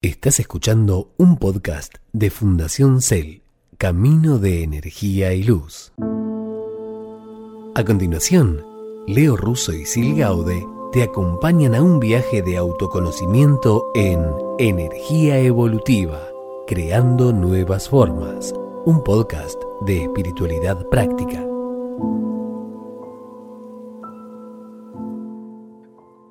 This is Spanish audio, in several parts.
Estás escuchando un podcast de Fundación Cel, Camino de Energía y Luz. A continuación, Leo Russo y Sil Gaude te acompañan a un viaje de autoconocimiento en Energía Evolutiva, Creando Nuevas Formas, un podcast de espiritualidad práctica.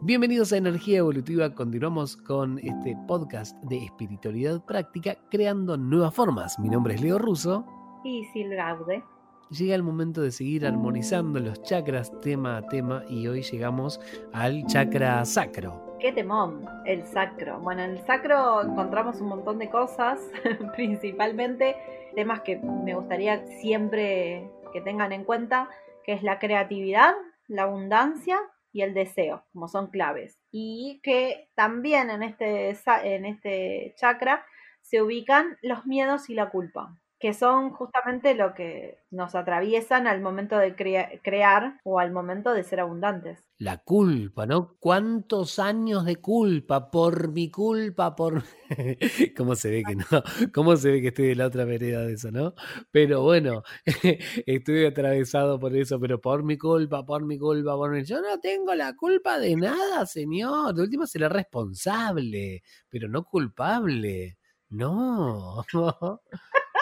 Bienvenidos a Energía Evolutiva. Continuamos con este podcast de espiritualidad práctica creando nuevas formas. Mi nombre es Leo Russo. Y Sil Gaude. Llega el momento de seguir armonizando los chakras tema a tema y hoy llegamos al chakra sacro. ¡Qué temón! El sacro. Bueno, en el sacro encontramos un montón de cosas, principalmente temas que me gustaría siempre que tengan en cuenta, que es la creatividad, la abundancia y el deseo, como son claves. Y que también en este, en este chakra se ubican los miedos y la culpa, que son justamente lo que nos atraviesan al momento de crear o al momento de ser abundantes la culpa, ¿no? ¿Cuántos años de culpa? Por mi culpa, por... ¿Cómo se ve que no? ¿Cómo se ve que estoy de la otra vereda de eso, no? Pero bueno, estoy atravesado por eso, pero por mi culpa, por mi culpa, por mi... Yo no tengo la culpa de nada, señor. De última será responsable, pero no culpable. No.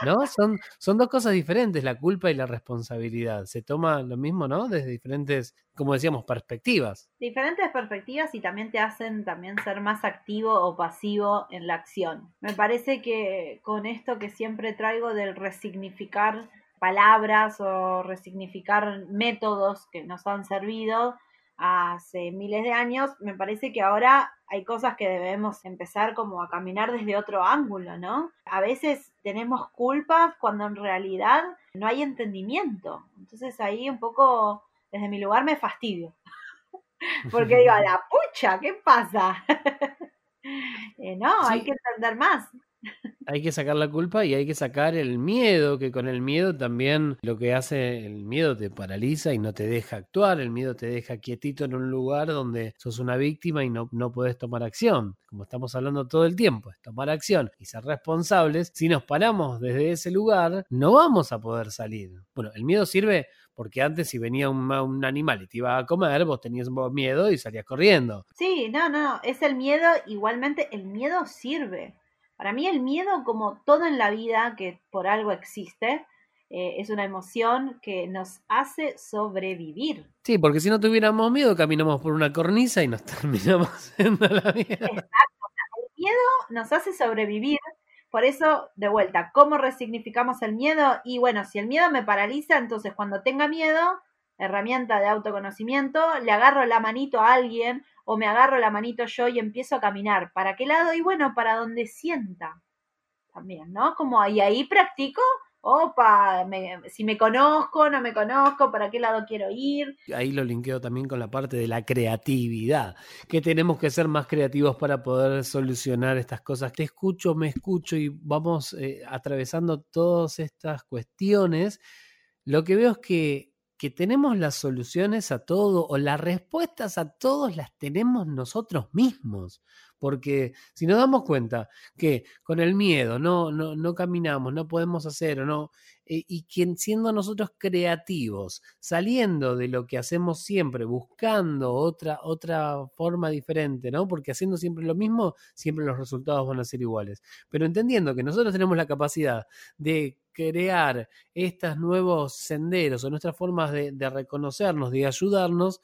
¿No? Son, son dos cosas diferentes, la culpa y la responsabilidad. Se toma lo mismo, ¿no? Desde diferentes, como decíamos, perspectivas. Diferentes perspectivas y también te hacen también ser más activo o pasivo en la acción. Me parece que con esto que siempre traigo del resignificar palabras o resignificar métodos que nos han servido, hace miles de años, me parece que ahora hay cosas que debemos empezar como a caminar desde otro ángulo, ¿no? A veces tenemos culpas cuando en realidad no hay entendimiento. Entonces ahí un poco, desde mi lugar, me fastidio. Porque digo, la pucha, ¿qué pasa? Eh, no, hay que entender más hay que sacar la culpa y hay que sacar el miedo, que con el miedo también lo que hace, el miedo te paraliza y no te deja actuar, el miedo te deja quietito en un lugar donde sos una víctima y no, no puedes tomar acción. Como estamos hablando todo el tiempo, es tomar acción y ser responsables. Si nos paramos desde ese lugar, no vamos a poder salir. Bueno, el miedo sirve porque antes si venía un, un, animal y te iba a comer, vos tenías miedo y salías corriendo. Sí, no, no, es el miedo, igualmente el miedo sirve. Para mí el miedo, como todo en la vida que por algo existe, eh, es una emoción que nos hace sobrevivir. Sí, porque si no tuviéramos miedo, caminamos por una cornisa y nos terminamos haciendo la mierda. Exacto. El miedo nos hace sobrevivir. Por eso, de vuelta, ¿cómo resignificamos el miedo? Y bueno, si el miedo me paraliza, entonces cuando tenga miedo, herramienta de autoconocimiento, le agarro la manito a alguien o me agarro la manito yo y empiezo a caminar. ¿Para qué lado? Y bueno, para donde sienta. También, ¿no? Como y ahí practico, opa, si me conozco, no me conozco, para qué lado quiero ir. Ahí lo linkeo también con la parte de la creatividad, que tenemos que ser más creativos para poder solucionar estas cosas. Te escucho, me escucho y vamos eh, atravesando todas estas cuestiones. Lo que veo es que que tenemos las soluciones a todo o las respuestas a todos las tenemos nosotros mismos. Porque si nos damos cuenta que con el miedo no, no, no caminamos, no podemos hacer o no, eh, y que siendo nosotros creativos, saliendo de lo que hacemos siempre, buscando otra, otra forma diferente, ¿no? Porque haciendo siempre lo mismo, siempre los resultados van a ser iguales. Pero entendiendo que nosotros tenemos la capacidad de crear estos nuevos senderos o nuestras formas de, reconocernos, de ayudarnos,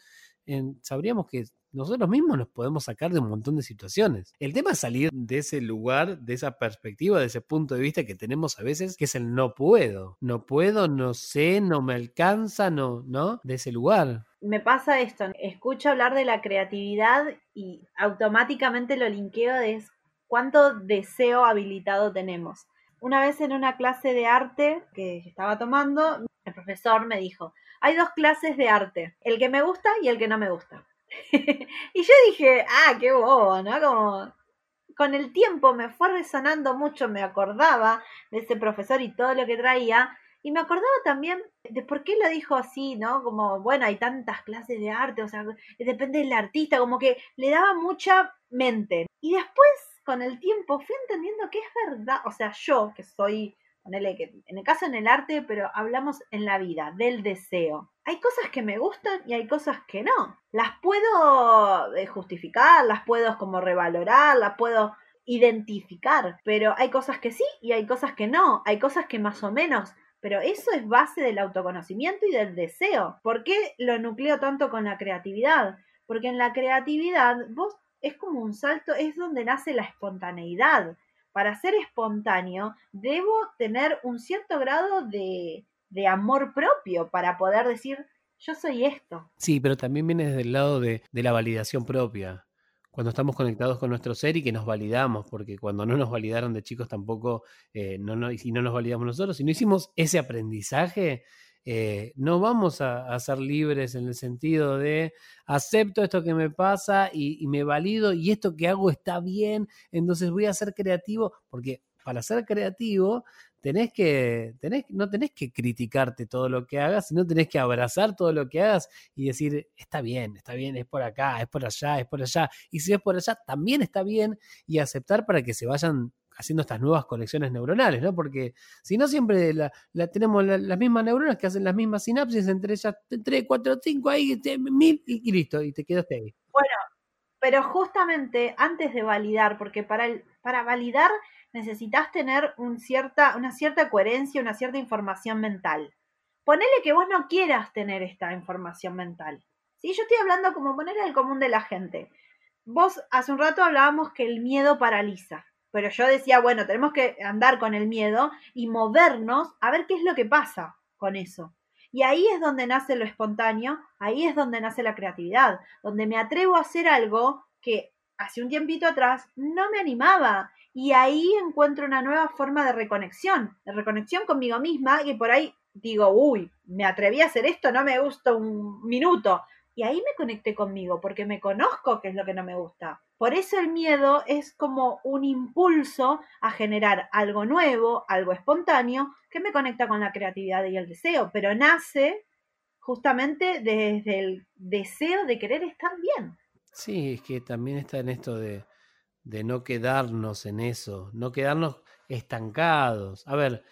sabríamos que nosotros mismos nos podemos sacar de un montón de situaciones. El tema es salir de ese lugar, de esa perspectiva, de ese punto de vista que tenemos a veces, que es el no puedo. No puedo, no sé, no me alcanza, no, ¿no? De ese lugar. Me pasa esto, escucho hablar de la creatividad y automáticamente lo linkeo de cuánto deseo habilitado tenemos. Una vez en una clase de arte que estaba tomando, el profesor me dijo, hay dos clases de arte, el que me gusta y el que no me gusta. y yo dije, ah, qué bobo, ¿no? Como con el tiempo me fue resonando mucho, me acordaba de ese profesor y todo lo que traía, y me acordaba también de por qué lo dijo así, ¿no? Como, bueno, hay tantas clases de arte, o sea, depende del artista, como que le daba mucha mente. Y después con el tiempo fui entendiendo que es verdad, o sea, yo que soy, en el caso en el arte, pero hablamos en la vida, del deseo. Hay cosas que me gustan y hay cosas que no. Las puedo eh, justificar, las puedo como revalorar, las puedo identificar, pero hay cosas que sí y hay cosas que no, hay cosas que más o menos, pero eso es base del autoconocimiento y del deseo. ¿Por qué lo nucleo tanto con la creatividad? Porque en la creatividad vos es como un salto, es donde nace la espontaneidad. Para ser espontáneo debo tener un cierto grado de, de amor propio para poder decir, yo soy esto. Sí, pero también viene desde el lado de, de la validación propia cuando estamos conectados con nuestro ser y que nos validamos, porque cuando no nos validaron de chicos tampoco, eh, no, no, y no nos validamos nosotros, si no hicimos ese aprendizaje, eh, no vamos a, ser libres en el sentido de acepto esto que me pasa y, me valido y esto que hago está bien, entonces voy a ser creativo, porque para ser creativo tenés que, tenés, no tenés que criticarte todo lo que hagas, sino tenés que abrazar todo lo que hagas y decir, está bien, está bien, es por acá, es por allá, es por allá. Y si es por allá, también está bien y aceptar para que se vayan haciendo estas nuevas conexiones neuronales, ¿no? Porque si no siempre la, tenemos las mismas neuronas que hacen las mismas sinapsis entre ellas, 3, 4, 5, ahí, mil y, listo, y te quedaste ahí. Bueno, pero justamente antes de validar, porque para, para validar necesitas tener una cierta coherencia, una cierta información mental. Ponele que vos no quieras tener esta información mental. ¿sí? Yo estoy hablando como poner el común de la gente. Vos hace un rato hablábamos que el miedo paraliza, pero yo decía, bueno, tenemos que andar con el miedo y movernos a ver qué es lo que pasa con eso. Y ahí es donde nace lo espontáneo, ahí es donde nace la creatividad, donde me atrevo a hacer algo que hace un tiempito atrás no me animaba y ahí encuentro una nueva forma de reconexión, de reconexión conmigo misma y por ahí digo, uy, me atreví a hacer esto, no me gusta un minuto. Y ahí me conecté conmigo porque me conozco qué es lo que no me gusta. Por eso el miedo es como un impulso a generar algo nuevo, algo espontáneo, que me conecta con la creatividad y el deseo, pero nace justamente desde el deseo de querer estar bien. Sí, es que también está en esto de, de no quedarnos en eso, no quedarnos estancados. A ver,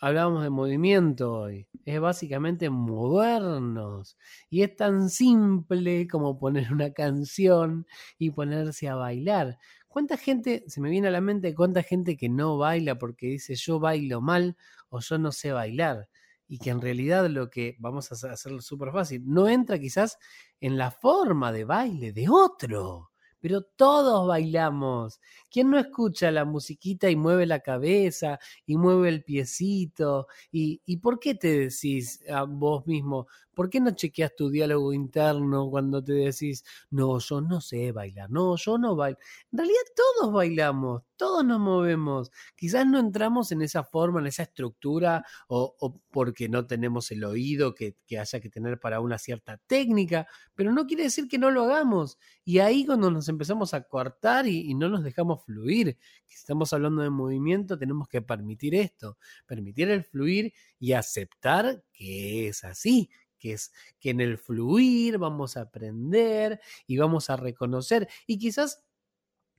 hablábamos de movimiento hoy, es básicamente movernos. Y es tan simple como poner una canción y ponerse a bailar. ¿Cuánta gente, se me viene a la mente, cuánta gente que no baila porque dice yo bailo mal o yo no sé bailar? Y que en realidad lo que vamos a hacerlo súper fácil, no entra quizás en la forma de baile de otro pero todos bailamos. ¿Quién no escucha la musiquita y mueve la cabeza y mueve el piecito? ¿Y, y por qué te decís a vos mismo, ¿Por qué no chequeas tu diálogo interno cuando te decís, no, yo no sé bailar, no, yo no bailo? En realidad todos bailamos, todos nos movemos. Quizás no entramos en esa forma, en esa estructura, o, porque no tenemos el oído que, haya que tener para una cierta técnica, pero no quiere decir que no lo hagamos. Y ahí cuando nos empezamos a cortar y, y no nos dejamos fluir, si estamos hablando de movimiento, tenemos que permitir esto, permitir el fluir y aceptar que es así, que es que en el fluir vamos a aprender y vamos a reconocer y quizás,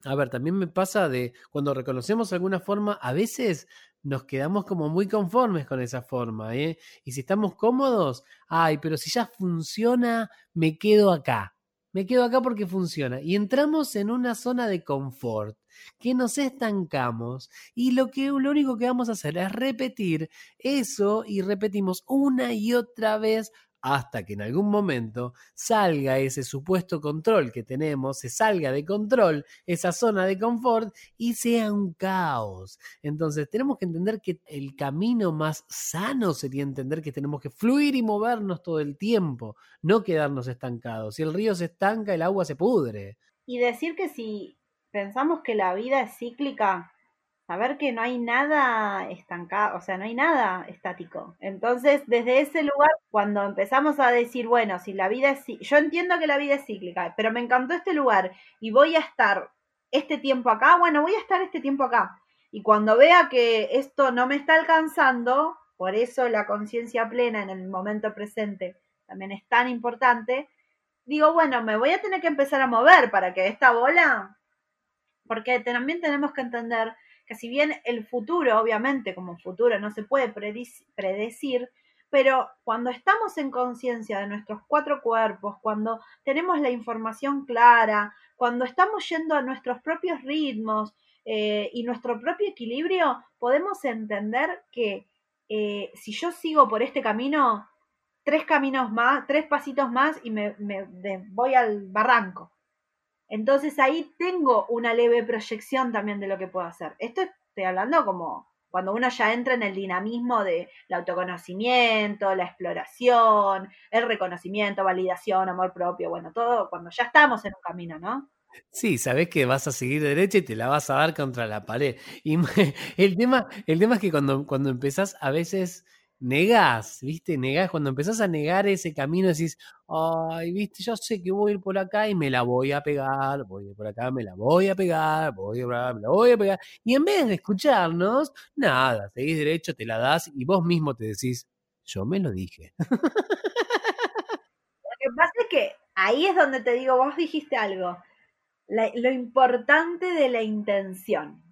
a ver, también me pasa de cuando reconocemos alguna forma, a veces nos quedamos como muy conformes con esa forma, ¿eh? Y si estamos cómodos, ay, pero si ya funciona, me quedo acá. Me quedo acá porque funciona. Y entramos en una zona de confort, que nos estancamos y lo, que, lo único que vamos a hacer es repetir eso y repetimos una y otra vez hasta que en algún momento salga ese supuesto control que tenemos, se salga de control esa zona de confort y sea un caos. Entonces tenemos que entender que el camino más sano sería entender que tenemos que fluir y movernos todo el tiempo, no quedarnos estancados. Si el río se estanca, el agua se pudre. Y decir que si pensamos que la vida es cíclica, saber que no hay nada estancado, o sea, no hay nada estático. Entonces, desde ese lugar, cuando empezamos a decir, bueno, si la vida es, yo entiendo que la vida es cíclica, pero me encantó este lugar y voy a estar este tiempo acá, bueno, voy a estar este tiempo acá. Y cuando vea que esto no me está alcanzando, por eso la conciencia plena en el momento presente también es tan importante, digo, bueno, me voy a tener que empezar a mover para que esta bola porque también tenemos que entender que si bien el futuro, obviamente, como futuro no se puede predecir, pero cuando estamos en conciencia de nuestros cuatro cuerpos, cuando tenemos la información clara, cuando estamos yendo a nuestros propios ritmos eh, y nuestro propio equilibrio, podemos entender que eh, si yo sigo por este camino, tres caminos más, tres pasitos más y me, voy al barranco. Entonces ahí tengo una leve proyección también de lo que puedo hacer. Esto estoy hablando como cuando uno ya entra en el dinamismo de el autoconocimiento, la exploración, el reconocimiento, validación, amor propio, bueno, todo cuando ya estamos en un camino, ¿no? Sí, sabes que vas a seguir derecha y te la vas a dar contra la pared. Y el tema, el tema es que cuando, cuando empezás a veces negás, ¿viste? Negás, cuando empezás a negar ese camino decís, ay, ¿viste? Yo sé que voy a ir por acá y me la voy a pegar, voy a ir por acá, me la voy a pegar, voy a me la voy a pegar. Y en vez de escucharnos, nada, seguís derecho, te la das y vos mismo te decís, yo me lo dije. Lo que pasa es que ahí es donde te digo, vos dijiste algo, lo importante de la intención,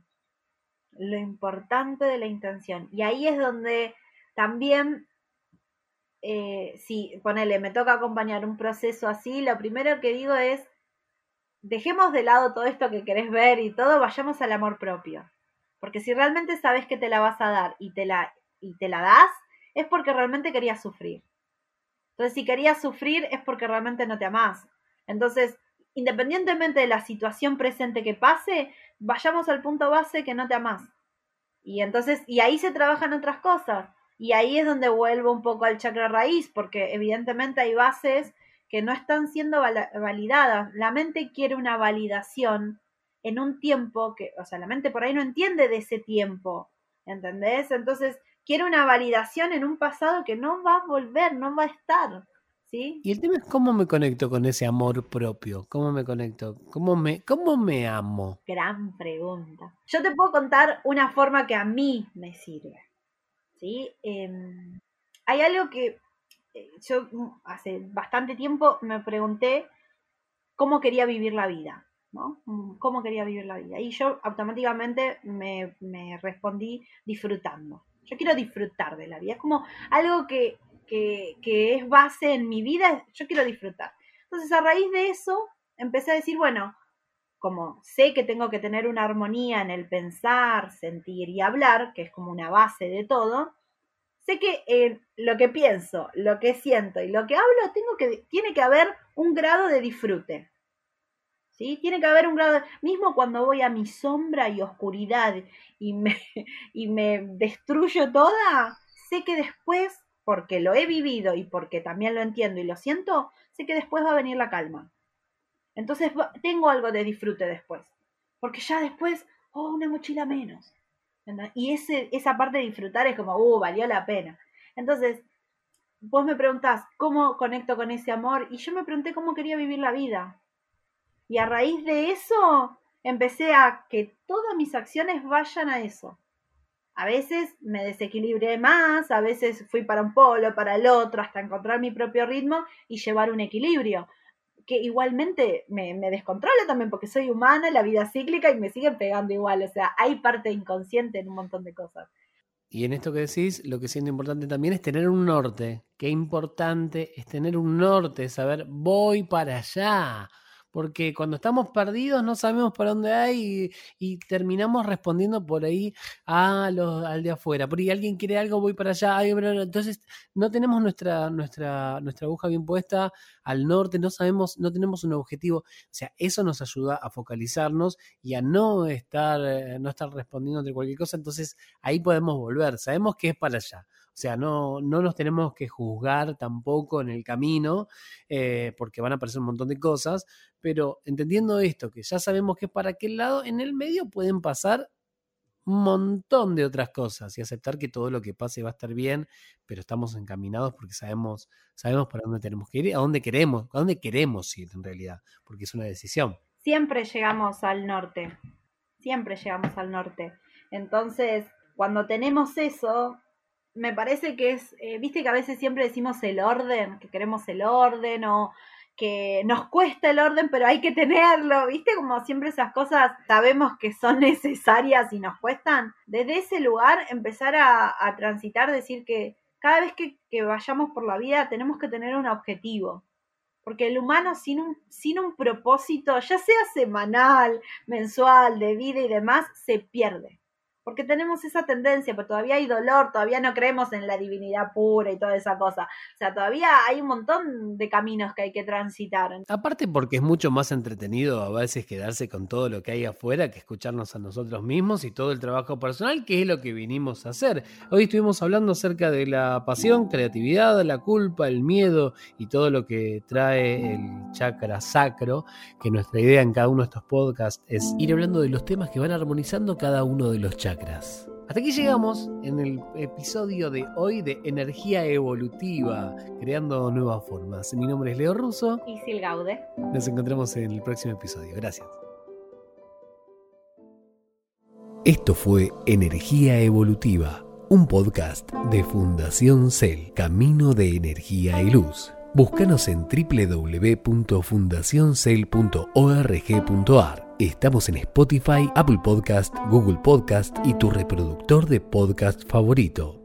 lo importante de la intención. Y ahí es donde también, eh, si, ponele, me toca acompañar un proceso así, lo primero que digo es, dejemos de lado todo esto que querés ver y todo, vayamos al amor propio. Porque si realmente sabes que te la vas a dar y te la, y te la das, es porque realmente querías sufrir. Entonces, si querías sufrir es porque realmente no te amás. Entonces, independientemente de la situación presente que pase, vayamos al punto base que no te amás. Y entonces, y ahí se trabajan otras cosas. Y ahí es donde vuelvo un poco al chakra raíz, porque evidentemente hay bases que no están siendo validadas. La mente quiere una validación en un tiempo que, o sea, la mente por ahí no entiende de ese tiempo, ¿entendés? Entonces, quiere una validación en un pasado que no va a volver, no va a estar. ¿Sí? Y el tema es cómo me conecto con ese amor propio, cómo me conecto, cómo me, cómo me amo. Gran pregunta. Yo te puedo contar una forma que a mí me sirve. Em, hay algo que eh, yo mm, hace bastante tiempo me pregunté cómo quería vivir la vida, ¿no? Mm, ¿Cómo quería vivir la vida? Y yo automáticamente me, respondí disfrutando. Yo quiero disfrutar de la vida. Es como algo que, que es base en mi vida, yo quiero disfrutar. Entonces, a raíz de eso, empecé a decir, bueno, como sé que tengo que tener una armonía en el pensar, sentir y hablar, que es como una base de todo, sé que en lo que pienso, lo que siento y lo que hablo, tengo que, tiene que haber un grado de disfrute. ¿Sí? Tiene que haber un grado, mismo cuando voy a mi sombra y oscuridad y me, y me destruyo toda, sé que después, porque lo he vivido y porque también lo entiendo y lo siento, sé que después va a venir la calma. Entonces tengo algo de disfrute después. Porque ya después, oh, una mochila menos. Y ese, esa parte de disfrutar es como, uh, valió la pena. Entonces, vos me preguntás, ¿cómo conecto con ese amor? Y yo me pregunté cómo quería vivir la vida. Y a raíz de eso, empecé a que todas mis acciones vayan a eso. A veces me desequilibré más, a veces fui para un polo, para el otro, hasta encontrar mi propio ritmo y llevar un equilibrio que igualmente me, me descontrola también porque soy humana, la vida cíclica y me siguen pegando igual. O sea, hay parte inconsciente en un montón de cosas. Y en esto que decís, lo que siento importante también es tener un norte. Qué importante es tener un norte, saber voy para allá porque cuando estamos perdidos no sabemos para dónde hay y, terminamos respondiendo por ahí a los, al de afuera. Por ahí alguien quiere algo, voy para allá. entonces no tenemos nuestra, nuestra, nuestra aguja bien puesta al norte, no sabemos, no tenemos un objetivo. O sea, eso nos ayuda a focalizarnos y a no estar, eh, no estar respondiendo ante cualquier cosa. Entonces ahí podemos volver. Sabemos que es para allá. O sea, no, no nos tenemos que juzgar tampoco en el camino, eh, porque van a aparecer un montón de cosas, pero entendiendo esto, que ya sabemos que es para aquel lado, en el medio pueden pasar un montón de otras cosas y aceptar que todo lo que pase va a estar bien, pero estamos encaminados porque sabemos, sabemos para dónde tenemos que ir, a dónde queremos, a dónde queremos ir en realidad, porque es una decisión. Siempre llegamos al norte, siempre llegamos al norte. Entonces, cuando tenemos eso, me parece que es, eh, viste que a veces siempre decimos el orden, que queremos el orden o que nos cuesta el orden, pero hay que tenerlo, ¿viste? Como siempre esas cosas sabemos que son necesarias y nos cuestan. Desde ese lugar empezar a, transitar, decir que cada vez que, que, vayamos por la vida tenemos que tener un objetivo. Porque el humano sin un, sin un propósito, ya sea semanal, mensual, de vida y demás, se pierde porque tenemos esa tendencia, pero todavía hay dolor, todavía no creemos en la divinidad pura y toda esa cosa. O sea, todavía hay un montón de caminos que hay que transitar. Aparte porque es mucho más entretenido a veces quedarse con todo lo que hay afuera que escucharnos a nosotros mismos y todo el trabajo personal, que es lo que vinimos a hacer. Hoy estuvimos hablando acerca de la pasión, creatividad, la culpa, el miedo y todo lo que trae el chakra sacro, que nuestra idea en cada uno de estos podcasts es ir hablando de los temas que van armonizando cada uno de los chakras. Hasta aquí llegamos en el episodio de hoy de Energía Evolutiva, creando nuevas formas. Mi nombre es Leo Russo. Y Sil Gaude. Nos encontramos en el próximo episodio. Gracias. Esto fue Energía Evolutiva, un podcast de Fundación Cel, Camino de Energía y Luz. Búscanos en www.fundacioncel.org.ar Estamos en Spotify, Apple Podcast, Google Podcast y tu reproductor de podcast favorito.